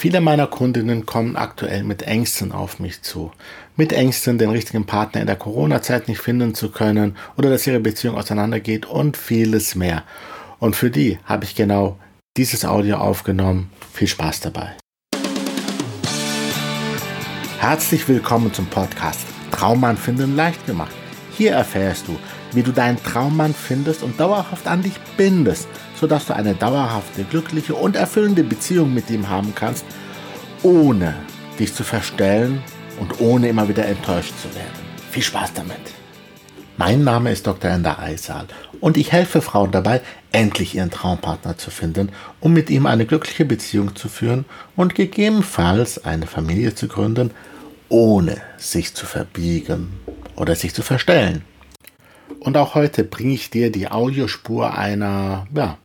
Viele meiner Kundinnen kommen aktuell mit Ängsten auf mich zu. Mit Ängsten, den richtigen Partner in der Corona-Zeit nicht finden zu können oder dass ihre Beziehung auseinandergeht und vieles mehr. Und für die habe ich genau dieses Audio aufgenommen. Viel Spaß dabei. Herzlich willkommen zum Podcast Traummann finden leicht gemacht. Hier erfährst du, wie du deinen Traummann findest und dauerhaft an dich bindest sodass du eine dauerhafte, glückliche und erfüllende Beziehung mit ihm haben kannst, ohne dich zu verstellen und ohne immer wieder enttäuscht zu werden. Viel Spaß damit! Mein Name ist Dr. Ender Eisal und ich helfe Frauen dabei, endlich ihren Traumpartner zu finden, um mit ihm eine glückliche Beziehung zu führen und gegebenenfalls eine Familie zu gründen, ohne sich zu verbiegen oder sich zu verstellen. Und auch heute bringe ich dir die Audiospur einer ja,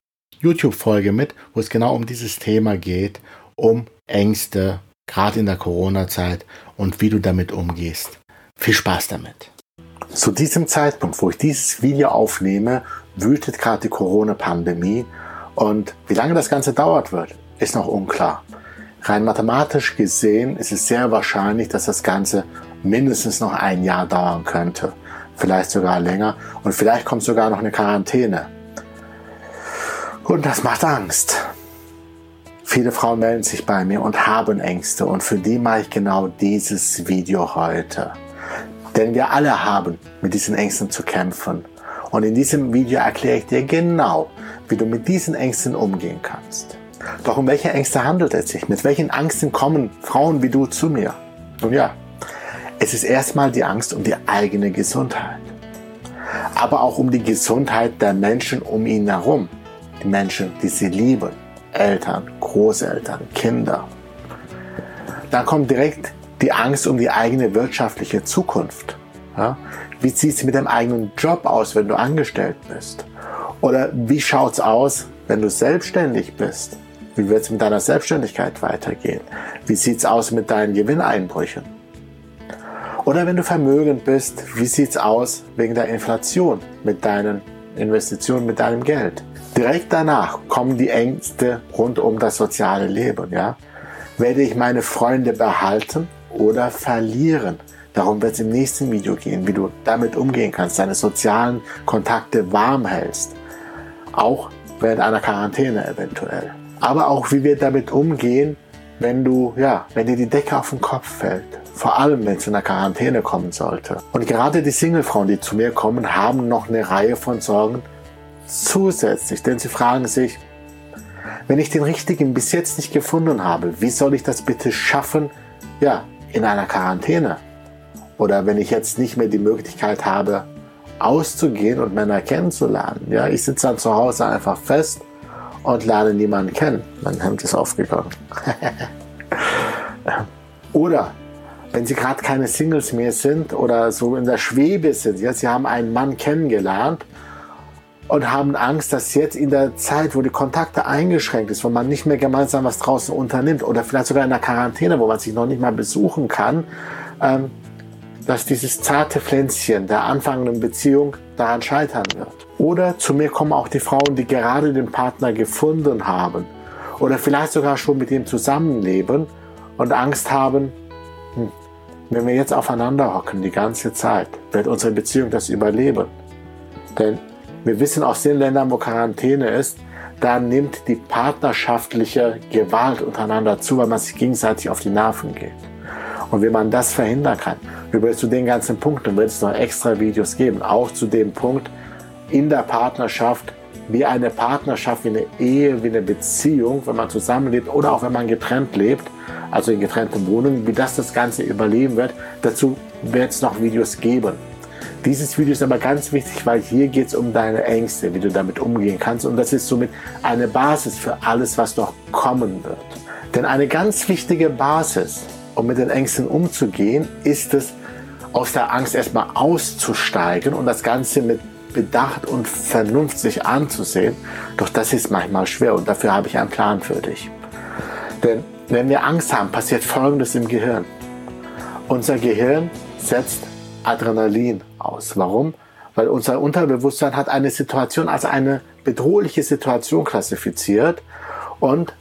YouTube-Folge mit, wo es genau um dieses Thema geht, um Ängste, gerade in der Corona-Zeit und wie du damit umgehst. Viel Spaß damit. Zu diesem Zeitpunkt, wo ich dieses Video aufnehme, wütet gerade die Corona-Pandemie und wie lange das Ganze dauert wird, ist noch unklar. Rein mathematisch gesehen ist es sehr wahrscheinlich, dass das Ganze mindestens noch ein Jahr dauern könnte. Vielleicht sogar länger und vielleicht kommt sogar noch eine Quarantäne. Und das macht Angst. Viele Frauen melden sich bei mir und haben Ängste und für die mache ich genau dieses Video heute. Denn wir alle haben mit diesen Ängsten zu kämpfen. Und in diesem Video erkläre ich dir genau, wie du mit diesen Ängsten umgehen kannst. Doch um welche Ängste handelt es sich? Mit welchen Ängsten kommen Frauen wie du zu mir? Nun ja, es ist erstmal die Angst um die eigene Gesundheit. Aber auch um die Gesundheit der Menschen um ihn herum Menschen, die sie lieben, Eltern, Großeltern, Kinder. Dann kommt direkt die Angst um die eigene wirtschaftliche Zukunft. Ja? Wie sieht es mit dem eigenen Job aus, wenn du angestellt bist? Oder wie schaut es aus, wenn du selbstständig bist? Wie wird es mit deiner Selbstständigkeit weitergehen? Wie sieht es aus mit deinen Gewinneinbrüchen? Oder wenn du vermögend bist, wie sieht es aus wegen der Inflation mit deinen Investitionen, mit deinem Geld? Direkt danach kommen die Ängste rund um das soziale Leben. Ja? Werde ich meine Freunde behalten oder verlieren? Darum wird es im nächsten Video gehen, wie du damit umgehen kannst, deine sozialen Kontakte warm hältst. Auch während einer Quarantäne eventuell. Aber auch wie wir damit umgehen, wenn du, ja, wenn dir die Decke auf den Kopf fällt. Vor allem, wenn es in der Quarantäne kommen sollte. Und gerade die Singlefrauen, die zu mir kommen, haben noch eine Reihe von Sorgen, zusätzlich, denn sie fragen sich, wenn ich den richtigen bis jetzt nicht gefunden habe, wie soll ich das bitte schaffen, ja, in einer Quarantäne? Oder wenn ich jetzt nicht mehr die Möglichkeit habe, auszugehen und Männer kennenzulernen. Ja, ich sitze dann zu Hause einfach fest und lerne niemanden kennen. Mein Hemd ist aufgegangen. oder wenn sie gerade keine Singles mehr sind oder so in der Schwebe sind, ja, sie haben einen Mann kennengelernt und haben Angst, dass jetzt in der Zeit, wo die Kontakte eingeschränkt ist, wo man nicht mehr gemeinsam was draußen unternimmt oder vielleicht sogar in der Quarantäne, wo man sich noch nicht mal besuchen kann, ähm, dass dieses zarte Pflänzchen der anfangenden Beziehung daran scheitern wird. Oder zu mir kommen auch die Frauen, die gerade den Partner gefunden haben oder vielleicht sogar schon mit ihm zusammenleben und Angst haben, hm, wenn wir jetzt aufeinander hocken die ganze Zeit, wird unsere Beziehung das überleben. Denn wir wissen aus den Ländern, wo Quarantäne ist, da nimmt die partnerschaftliche Gewalt untereinander zu, weil man sich gegenseitig auf die Nerven geht. Und wie man das verhindern kann, über zu den ganzen Punkten wird es noch extra Videos geben, auch zu dem Punkt in der Partnerschaft, wie eine Partnerschaft, wie eine Ehe, wie eine Beziehung, wenn man zusammenlebt oder auch wenn man getrennt lebt, also in getrennten Wohnungen, wie das das Ganze überleben wird. Dazu wird es noch Videos geben. Dieses Video ist aber ganz wichtig, weil hier geht es um deine Ängste, wie du damit umgehen kannst. Und das ist somit eine Basis für alles, was noch kommen wird. Denn eine ganz wichtige Basis, um mit den Ängsten umzugehen, ist es, aus der Angst erstmal auszusteigen und das Ganze mit Bedacht und Vernunft sich anzusehen. Doch das ist manchmal schwer und dafür habe ich einen Plan für dich. Denn wenn wir Angst haben, passiert Folgendes im Gehirn. Unser Gehirn setzt Adrenalin aus. Warum? Weil unser Unterbewusstsein hat eine Situation als eine bedrohliche Situation klassifiziert und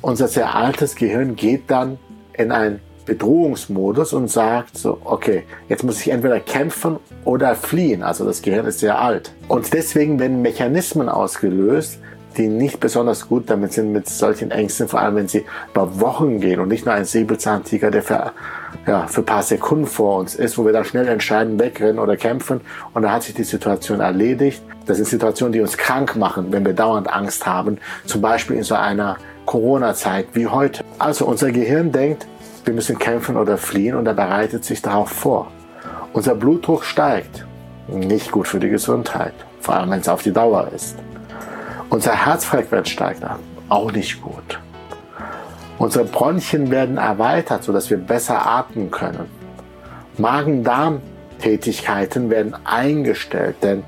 unser sehr altes Gehirn geht dann in einen Bedrohungsmodus und sagt so, okay, jetzt muss ich entweder kämpfen oder fliehen. Also das Gehirn ist sehr alt. Und deswegen werden Mechanismen ausgelöst, die nicht besonders gut damit sind mit solchen Ängsten, vor allem wenn sie über Wochen gehen und nicht nur ein Säbelzahntiger, der ja, für ein paar Sekunden vor uns ist, wo wir dann schnell entscheiden, wegrennen oder kämpfen und dann hat sich die Situation erledigt. Das sind Situationen, die uns krank machen, wenn wir dauernd Angst haben, zum Beispiel in so einer Corona-Zeit wie heute. Also unser Gehirn denkt, wir müssen kämpfen oder fliehen und er bereitet sich darauf vor. Unser Blutdruck steigt. Nicht gut für die Gesundheit, vor allem wenn es auf die Dauer ist. Unser Herzfrequenz steigt an, auch nicht gut. Unsere Bronchien werden erweitert, sodass wir besser atmen können. Magen-Darm-Tätigkeiten werden eingestellt, denn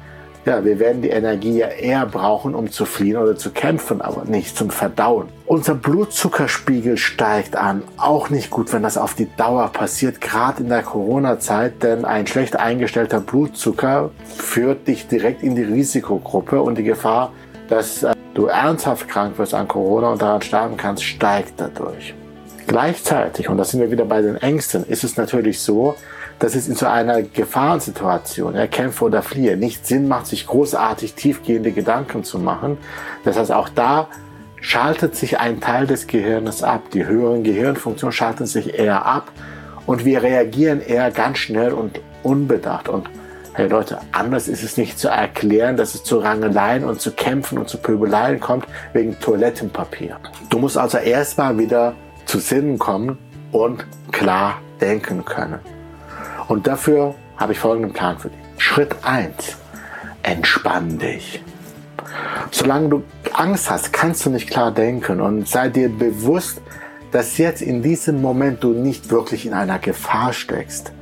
ja, wir werden die Energie ja eher brauchen, um zu fliehen oder zu kämpfen, aber nicht zum Verdauen. Unser Blutzuckerspiegel steigt an. Auch nicht gut, wenn das auf die Dauer passiert, gerade in der Corona-Zeit, denn ein schlecht eingestellter Blutzucker führt dich direkt in die Risikogruppe und die Gefahr, dass äh, du ernsthaft krank wirst an Corona und daran sterben kannst, steigt dadurch. Gleichzeitig, und da sind wir wieder bei den Ängsten, ist es natürlich so, dass es in so einer Gefahrensituation, ja, oder fliehe, nicht Sinn macht, sich großartig tiefgehende Gedanken zu machen. Das heißt, auch da schaltet sich ein Teil des Gehirns ab. Die höheren Gehirnfunktionen schalten sich eher ab und wir reagieren eher ganz schnell und unbedacht. Und hey Leute, anders ist es nicht zu erklären, dass es zu Rangeleien und zu Kämpfen und zu Pöbeleien kommt wegen Toilettenpapier. Du musst also erstmal wieder zu Sinnen kommen und klar denken können. Und dafür habe ich folgenden Plan für dich. Schritt 1. Entspann dich. Solange du Angst hast, kannst du nicht klar denken und sei dir bewusst, dass jetzt in diesem Moment du nicht wirklich in einer Gefahr steckst.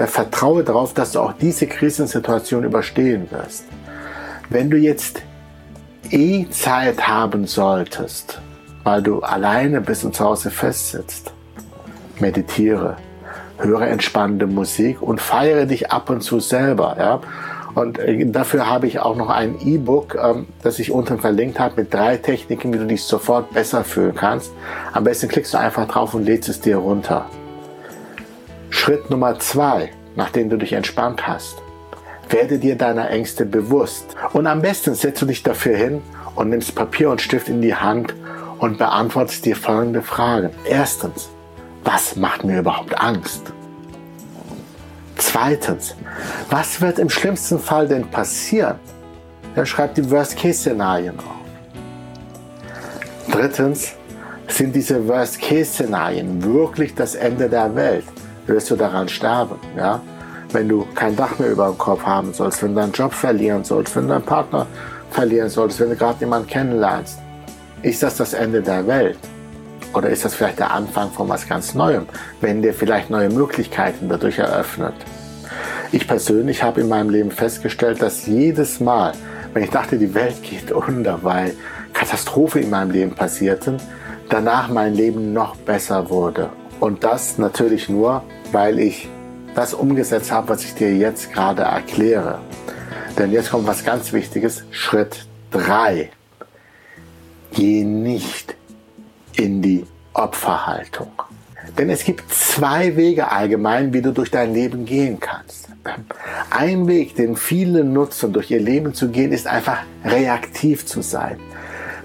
Ja, vertraue darauf, dass du auch diese Krisensituation überstehen wirst. Wenn du jetzt eh Zeit haben solltest, weil du alleine bist und zu Hause festsitzt, meditiere, höre entspannende Musik und feiere dich ab und zu selber. Ja? Und äh, dafür habe ich auch noch ein E-Book, ähm, das ich unten verlinkt habe, mit drei Techniken, wie du dich sofort besser fühlen kannst. Am besten klickst du einfach drauf und lädst es dir runter. Schritt Nummer zwei, nachdem du dich entspannt hast. Werde dir deiner Ängste bewusst. Und am besten setzt du dich dafür hin und nimmst Papier und Stift in die Hand und beantwortest dir folgende Fragen. Erstens, was macht mir überhaupt Angst? Zweitens, was wird im schlimmsten Fall denn passieren? Er schreibt die Worst-Case-Szenarien auf. Drittens, sind diese Worst-Case-Szenarien wirklich das Ende der Welt? Wirst du daran sterben? Ja? Wenn du kein Dach mehr über dem Kopf haben sollst, wenn du deinen Job verlieren sollst, wenn du deinen Partner verlieren solltest, wenn du gerade jemanden kennenlernst, ist das das Ende der Welt? Oder ist das vielleicht der Anfang von was ganz Neuem, wenn dir vielleicht neue Möglichkeiten dadurch eröffnet? Ich persönlich habe in meinem Leben festgestellt, dass jedes Mal, wenn ich dachte, die Welt geht unter, weil Katastrophe in meinem Leben passierten, danach mein Leben noch besser wurde. Und das natürlich nur, weil ich das umgesetzt habe, was ich dir jetzt gerade erkläre. Denn jetzt kommt was ganz Wichtiges. Schritt 3. Geh nicht in die Opferhaltung. Denn es gibt zwei Wege allgemein, wie du durch dein Leben gehen kannst. Ein Weg, den viele nutzen, durch ihr Leben zu gehen, ist einfach reaktiv zu sein.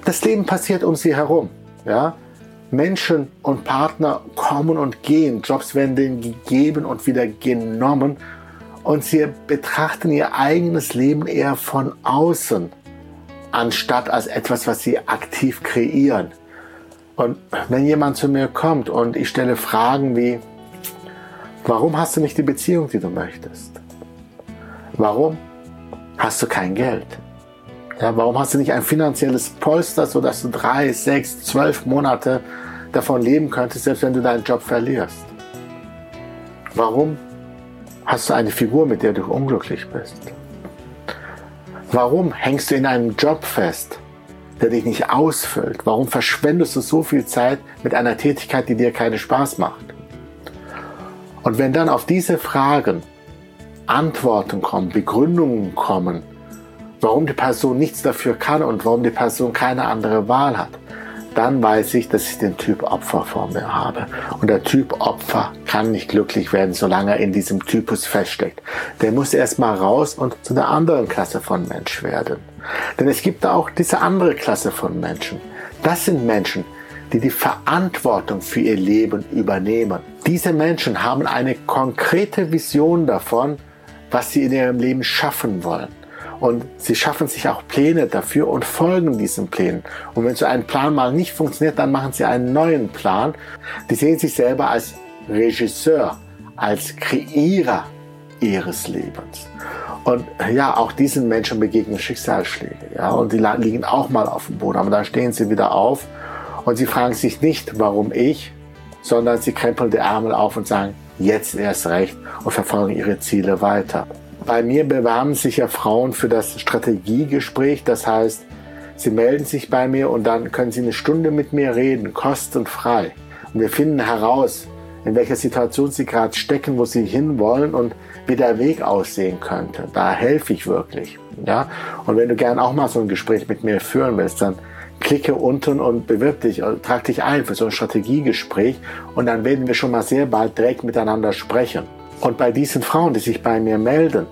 Das Leben passiert um sie herum. Ja? Menschen und Partner kommen und gehen, Jobs werden denen gegeben und wieder genommen und sie betrachten ihr eigenes Leben eher von außen, anstatt als etwas, was sie aktiv kreieren. Und wenn jemand zu mir kommt und ich stelle Fragen wie, warum hast du nicht die Beziehung, die du möchtest? Warum hast du kein Geld? Ja, warum hast du nicht ein finanzielles Polster, sodass du drei, sechs, zwölf Monate davon leben könntest, selbst wenn du deinen Job verlierst? Warum hast du eine Figur, mit der du unglücklich bist? Warum hängst du in einem Job fest, der dich nicht ausfüllt? Warum verschwendest du so viel Zeit mit einer Tätigkeit, die dir keinen Spaß macht? Und wenn dann auf diese Fragen Antworten kommen, Begründungen kommen, warum die Person nichts dafür kann und warum die Person keine andere Wahl hat, dann weiß ich, dass ich den Typ Opfer vor mir habe. Und der Typ Opfer kann nicht glücklich werden, solange er in diesem Typus feststeckt. Der muss erstmal raus und zu einer anderen Klasse von Mensch werden. Denn es gibt auch diese andere Klasse von Menschen. Das sind Menschen, die die Verantwortung für ihr Leben übernehmen. Diese Menschen haben eine konkrete Vision davon, was sie in ihrem Leben schaffen wollen. Und sie schaffen sich auch Pläne dafür und folgen diesen Plänen. Und wenn so ein Plan mal nicht funktioniert, dann machen sie einen neuen Plan. Die sehen sich selber als Regisseur, als Kreierer ihres Lebens. Und ja, auch diesen Menschen begegnen Schicksalsschläge. Ja, und die liegen auch mal auf dem Boden. Aber dann stehen sie wieder auf und sie fragen sich nicht, warum ich, sondern sie krempeln die Ärmel auf und sagen, jetzt erst recht und verfolgen ihre Ziele weiter. Bei mir bewerben sich ja Frauen für das Strategiegespräch. Das heißt, sie melden sich bei mir und dann können sie eine Stunde mit mir reden, kostenfrei. Und wir finden heraus, in welcher Situation sie gerade stecken, wo sie hinwollen und wie der Weg aussehen könnte. Da helfe ich wirklich. Ja? Und wenn du gern auch mal so ein Gespräch mit mir führen willst, dann klicke unten und bewirb dich, also trag dich ein für so ein Strategiegespräch und dann werden wir schon mal sehr bald direkt miteinander sprechen. Und bei diesen Frauen, die sich bei mir melden,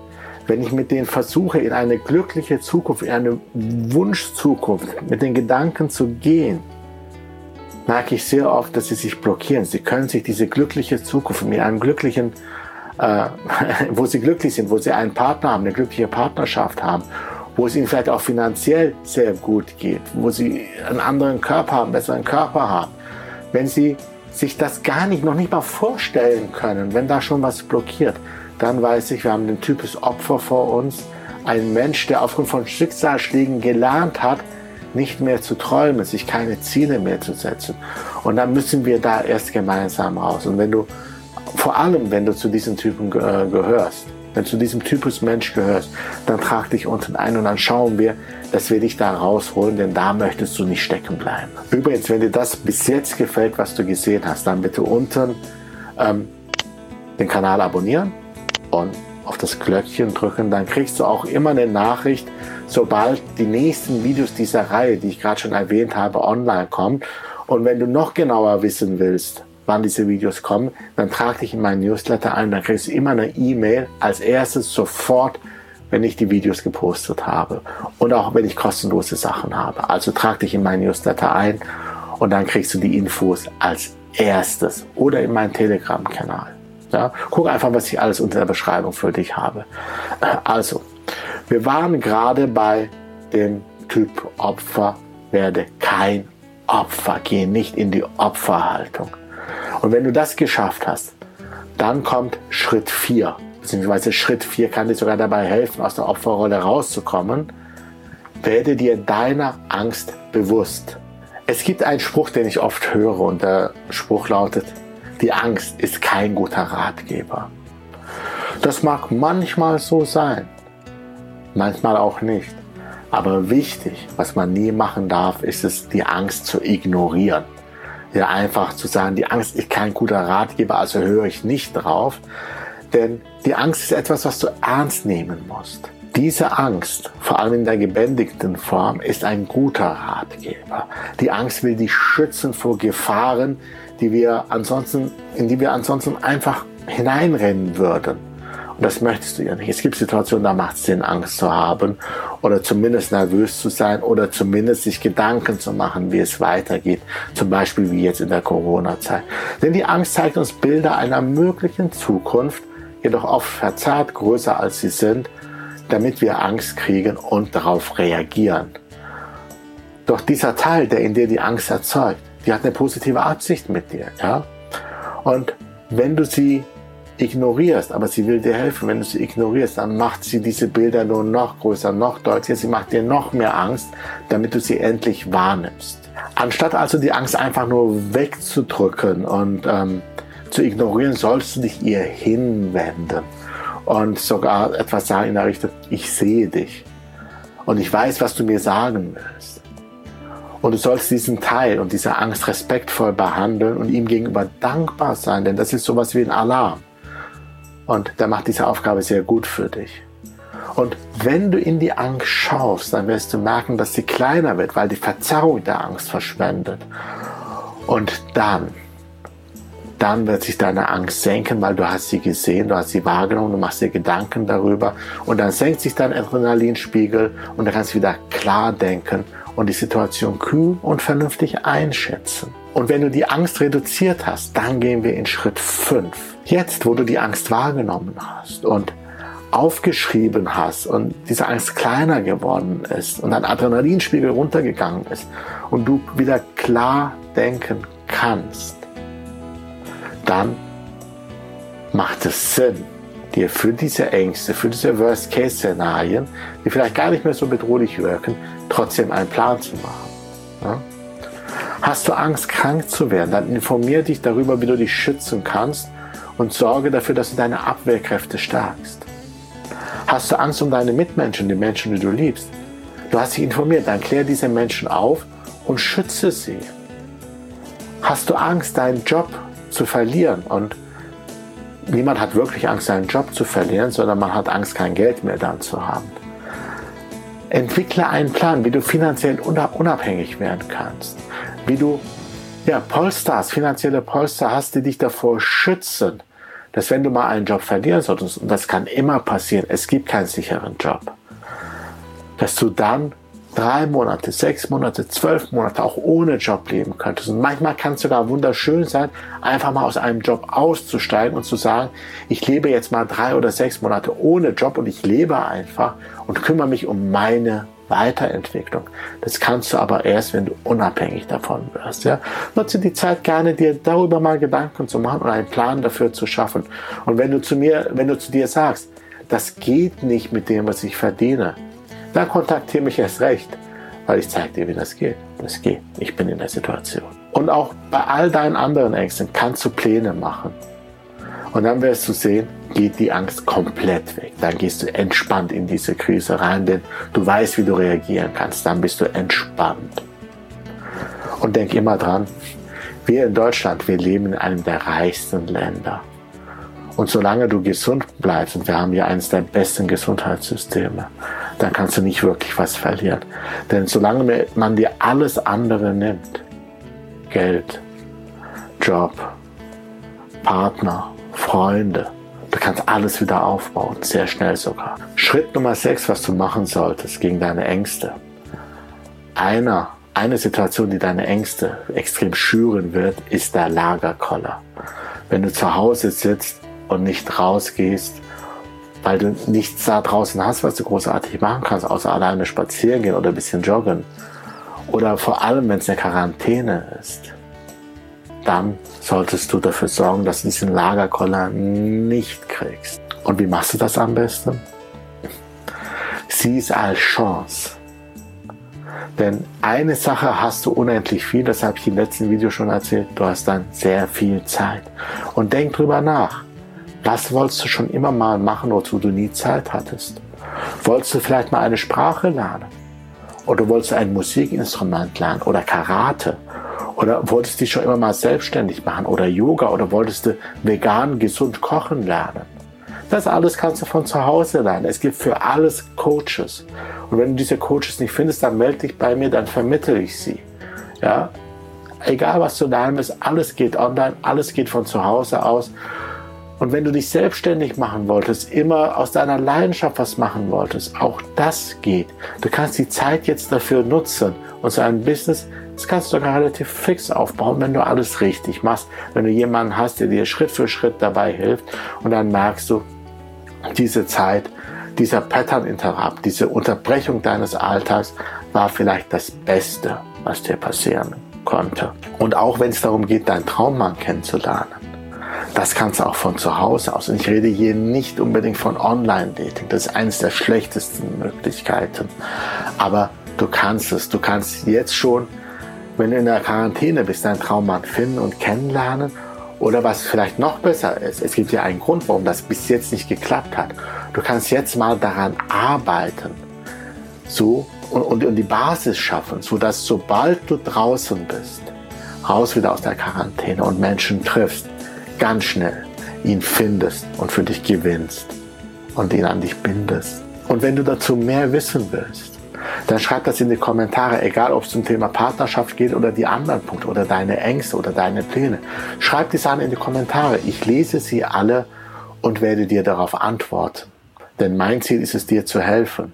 wenn ich mit denen versuche, in eine glückliche Zukunft, in eine Wunschzukunft, mit den Gedanken zu gehen, merke ich sehr oft, dass sie sich blockieren. Sie können sich diese glückliche Zukunft mit einem glücklichen, äh, wo sie glücklich sind, wo sie einen Partner haben, eine glückliche Partnerschaft haben, wo es ihnen vielleicht auch finanziell sehr gut geht, wo sie einen anderen Körper haben, einen besseren Körper haben. Wenn sie sich das gar nicht, noch nicht mal vorstellen können, wenn da schon was blockiert, dann weiß ich, wir haben den Typus Opfer vor uns. Ein Mensch, der aufgrund von Schicksalsschlägen gelernt hat, nicht mehr zu träumen, sich keine Ziele mehr zu setzen. Und dann müssen wir da erst gemeinsam raus. Und wenn du, vor allem wenn du zu diesen Typen äh, gehörst, wenn du zu diesem Typus Mensch gehörst, dann trag dich unten ein und dann schauen wir, dass wir dich da rausholen, denn da möchtest du nicht stecken bleiben. Übrigens, wenn dir das bis jetzt gefällt, was du gesehen hast, dann bitte unten ähm, den Kanal abonnieren und auf das Glöckchen drücken, dann kriegst du auch immer eine Nachricht, sobald die nächsten Videos dieser Reihe, die ich gerade schon erwähnt habe, online kommen. Und wenn du noch genauer wissen willst, wann diese Videos kommen, dann trag dich in meinen Newsletter ein, dann kriegst du immer eine E-Mail als erstes sofort, wenn ich die Videos gepostet habe und auch wenn ich kostenlose Sachen habe. Also trag dich in meinen Newsletter ein und dann kriegst du die Infos als erstes oder in meinen Telegram-Kanal. Ja, guck einfach, was ich alles unter der Beschreibung für dich habe. Also, wir waren gerade bei dem Typ Opfer, werde kein Opfer, geh nicht in die Opferhaltung. Und wenn du das geschafft hast, dann kommt Schritt 4, beziehungsweise Schritt 4 kann dir sogar dabei helfen, aus der Opferrolle rauszukommen. Werde dir deiner Angst bewusst. Es gibt einen Spruch, den ich oft höre und der Spruch lautet, die Angst ist kein guter Ratgeber. Das mag manchmal so sein, manchmal auch nicht. Aber wichtig, was man nie machen darf, ist es, die Angst zu ignorieren. Ja, einfach zu sagen, die Angst ist kein guter Ratgeber, also höre ich nicht drauf. Denn die Angst ist etwas, was du ernst nehmen musst. Diese Angst, vor allem in der gebändigten Form, ist ein guter Ratgeber. Die Angst will dich schützen vor Gefahren, die wir ansonsten, in die wir ansonsten einfach hineinrennen würden. Und das möchtest du ja nicht. Es gibt Situationen, da macht es Sinn, Angst zu haben oder zumindest nervös zu sein oder zumindest sich Gedanken zu machen, wie es weitergeht. Zum Beispiel wie jetzt in der Corona-Zeit. Denn die Angst zeigt uns Bilder einer möglichen Zukunft, jedoch oft verzerrt größer als sie sind, damit wir Angst kriegen und darauf reagieren. Doch dieser Teil, der in dir die Angst erzeugt, die hat eine positive Absicht mit dir, ja. Und wenn du sie ignorierst, aber sie will dir helfen, wenn du sie ignorierst, dann macht sie diese Bilder nur noch größer, noch deutlicher, sie macht dir noch mehr Angst, damit du sie endlich wahrnimmst. Anstatt also die Angst einfach nur wegzudrücken und ähm, zu ignorieren, sollst du dich ihr hinwenden und sogar etwas sagen in der Richtung, ich sehe dich und ich weiß, was du mir sagen willst. Und du sollst diesen Teil und diese Angst respektvoll behandeln und ihm gegenüber dankbar sein, denn das ist sowas wie ein Alarm. Und der macht diese Aufgabe sehr gut für dich. Und wenn du in die Angst schaust, dann wirst du merken, dass sie kleiner wird, weil die Verzerrung der Angst verschwendet. Und dann, dann wird sich deine Angst senken, weil du hast sie gesehen, du hast sie wahrgenommen, du machst dir Gedanken darüber und dann senkt sich dein Adrenalinspiegel und du kannst wieder klar denken und die Situation kühl und vernünftig einschätzen. Und wenn du die Angst reduziert hast, dann gehen wir in Schritt 5. Jetzt, wo du die Angst wahrgenommen hast und aufgeschrieben hast und diese Angst kleiner geworden ist und dein Adrenalinspiegel runtergegangen ist und du wieder klar denken kannst, dann macht es Sinn, dir für diese Ängste, für diese Worst-Case-Szenarien, die vielleicht gar nicht mehr so bedrohlich wirken, trotzdem einen Plan zu machen. Ja? Hast du Angst, krank zu werden, dann informier dich darüber, wie du dich schützen kannst und sorge dafür, dass du deine Abwehrkräfte stärkst. Hast du Angst um deine Mitmenschen, die Menschen, die du liebst? Du hast dich informiert, dann klär diese Menschen auf und schütze sie. Hast du Angst, deinen Job zu verlieren? Und niemand hat wirklich Angst, seinen Job zu verlieren, sondern man hat Angst, kein Geld mehr dann zu haben. Entwickle einen Plan, wie du finanziell unabhängig werden kannst. Wie du ja, Polsters, finanzielle Polster hast, die dich davor schützen, dass wenn du mal einen Job verlieren solltest, und das kann immer passieren, es gibt keinen sicheren Job, dass du dann drei Monate, sechs Monate, zwölf Monate auch ohne Job leben könntest. Und manchmal kann es sogar wunderschön sein, einfach mal aus einem Job auszusteigen und zu sagen, ich lebe jetzt mal drei oder sechs Monate ohne Job und ich lebe einfach und kümmere mich um meine Weiterentwicklung. Das kannst du aber erst, wenn du unabhängig davon wirst. Ja? Nutze die Zeit gerne, dir darüber mal Gedanken zu machen und einen Plan dafür zu schaffen. Und wenn du zu mir, wenn du zu dir sagst, das geht nicht mit dem, was ich verdiene, dann kontaktiere mich erst recht, weil ich zeige dir, wie das geht. Das geht. Ich bin in der Situation. Und auch bei all deinen anderen Ängsten kannst du Pläne machen. Und dann wirst du sehen, geht die Angst komplett weg. Dann gehst du entspannt in diese Krise rein, denn du weißt, wie du reagieren kannst. Dann bist du entspannt. Und denk immer dran, wir in Deutschland, wir leben in einem der reichsten Länder. Und solange du gesund bleibst, und wir haben ja eines der besten Gesundheitssysteme, dann kannst du nicht wirklich was verlieren. Denn solange man dir alles andere nimmt, Geld, Job, Partner, Freunde, du kannst alles wieder aufbauen, sehr schnell sogar. Schritt Nummer 6, was du machen solltest gegen deine Ängste. Einer, eine Situation, die deine Ängste extrem schüren wird, ist der Lagerkoller. Wenn du zu Hause sitzt und nicht rausgehst, weil du nichts da draußen hast, was du großartig machen kannst, außer alleine spazieren gehen oder ein bisschen joggen. Oder vor allem, wenn es eine Quarantäne ist, dann solltest du dafür sorgen, dass du diesen Lagerkoller nicht kriegst. Und wie machst du das am besten? Sieh es als Chance. Denn eine Sache hast du unendlich viel, das habe ich im letzten Video schon erzählt, du hast dann sehr viel Zeit. Und denk drüber nach. Was wolltest du schon immer mal machen, wozu du nie Zeit hattest? Wolltest du vielleicht mal eine Sprache lernen? Oder wolltest du ein Musikinstrument lernen? Oder Karate? Oder wolltest du dich schon immer mal selbstständig machen? Oder Yoga? Oder wolltest du vegan, gesund kochen lernen? Das alles kannst du von zu Hause lernen. Es gibt für alles Coaches. Und wenn du diese Coaches nicht findest, dann melde dich bei mir, dann vermittle ich sie. Ja? Egal was du lernen willst, alles geht online, alles geht von zu Hause aus. Und wenn du dich selbstständig machen wolltest, immer aus deiner Leidenschaft was machen wolltest, auch das geht. Du kannst die Zeit jetzt dafür nutzen und so ein Business, das kannst du relativ fix aufbauen, wenn du alles richtig machst. Wenn du jemanden hast, der dir Schritt für Schritt dabei hilft und dann merkst du, diese Zeit, dieser Pattern Interrupt, diese Unterbrechung deines Alltags war vielleicht das Beste, was dir passieren konnte. Und auch wenn es darum geht, deinen Traummann kennenzulernen, das kannst du auch von zu Hause aus. Und ich rede hier nicht unbedingt von Online-Dating. Das ist eines der schlechtesten Möglichkeiten. Aber du kannst es. Du kannst jetzt schon, wenn du in der Quarantäne bist, deinen Traummann finden und kennenlernen. Oder was vielleicht noch besser ist, es gibt ja einen Grund, warum das bis jetzt nicht geklappt hat. Du kannst jetzt mal daran arbeiten. So und, und, und die Basis schaffen, sodass sobald du draußen bist, raus wieder aus der Quarantäne und Menschen triffst, ganz schnell ihn findest und für dich gewinnst und ihn an dich bindest. Und wenn du dazu mehr wissen willst, dann schreib das in die Kommentare, egal ob es zum Thema Partnerschaft geht oder die anderen Punkte oder deine Ängste oder deine Pläne. Schreib die Sachen in die Kommentare. Ich lese sie alle und werde dir darauf antworten. Denn mein Ziel ist es, dir zu helfen.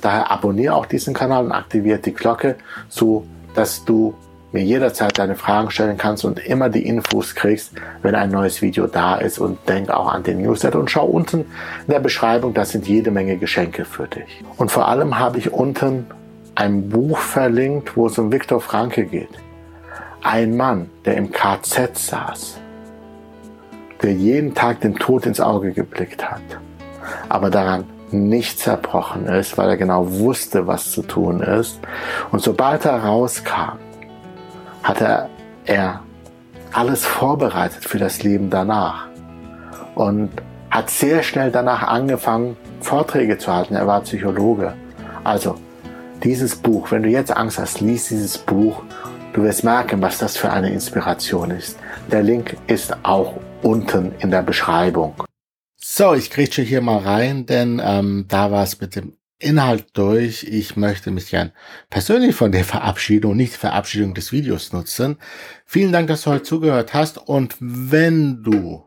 Daher abonniere auch diesen Kanal und aktiviere die Glocke, so dass du mir jederzeit deine Fragen stellen kannst und immer die Infos kriegst, wenn ein neues Video da ist. Und denk auch an den Newsletter und schau unten in der Beschreibung, da sind jede Menge Geschenke für dich. Und vor allem habe ich unten ein Buch verlinkt, wo es um Viktor Franke geht. Ein Mann, der im KZ saß, der jeden Tag dem Tod ins Auge geblickt hat, aber daran nicht zerbrochen ist, weil er genau wusste, was zu tun ist. Und sobald er rauskam, hatte er alles vorbereitet für das Leben danach und hat sehr schnell danach angefangen, Vorträge zu halten. Er war Psychologe. Also, dieses Buch, wenn du jetzt Angst hast, lies dieses Buch. Du wirst merken, was das für eine Inspiration ist. Der Link ist auch unten in der Beschreibung. So, ich grätsche hier mal rein, denn ähm, da war es mit dem Inhalt durch. Ich möchte mich gern persönlich von der Verabschiedung, nicht Verabschiedung des Videos nutzen. Vielen Dank, dass du heute zugehört hast. Und wenn du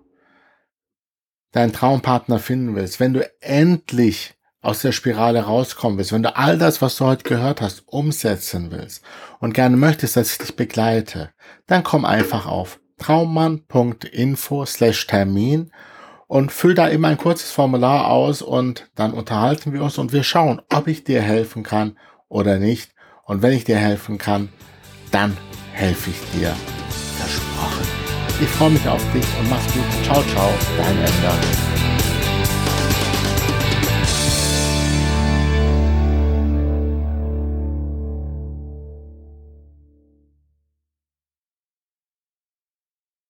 deinen Traumpartner finden willst, wenn du endlich aus der Spirale rauskommen willst, wenn du all das, was du heute gehört hast, umsetzen willst und gerne möchtest, dass ich dich begleite, dann komm einfach auf traummann.info slash Termin und füll da immer ein kurzes Formular aus und dann unterhalten wir uns und wir schauen, ob ich dir helfen kann oder nicht. Und wenn ich dir helfen kann, dann helfe ich dir. Versprochen. Ich freue mich auf dich und mach's gut. Ciao, ciao, dein Ender.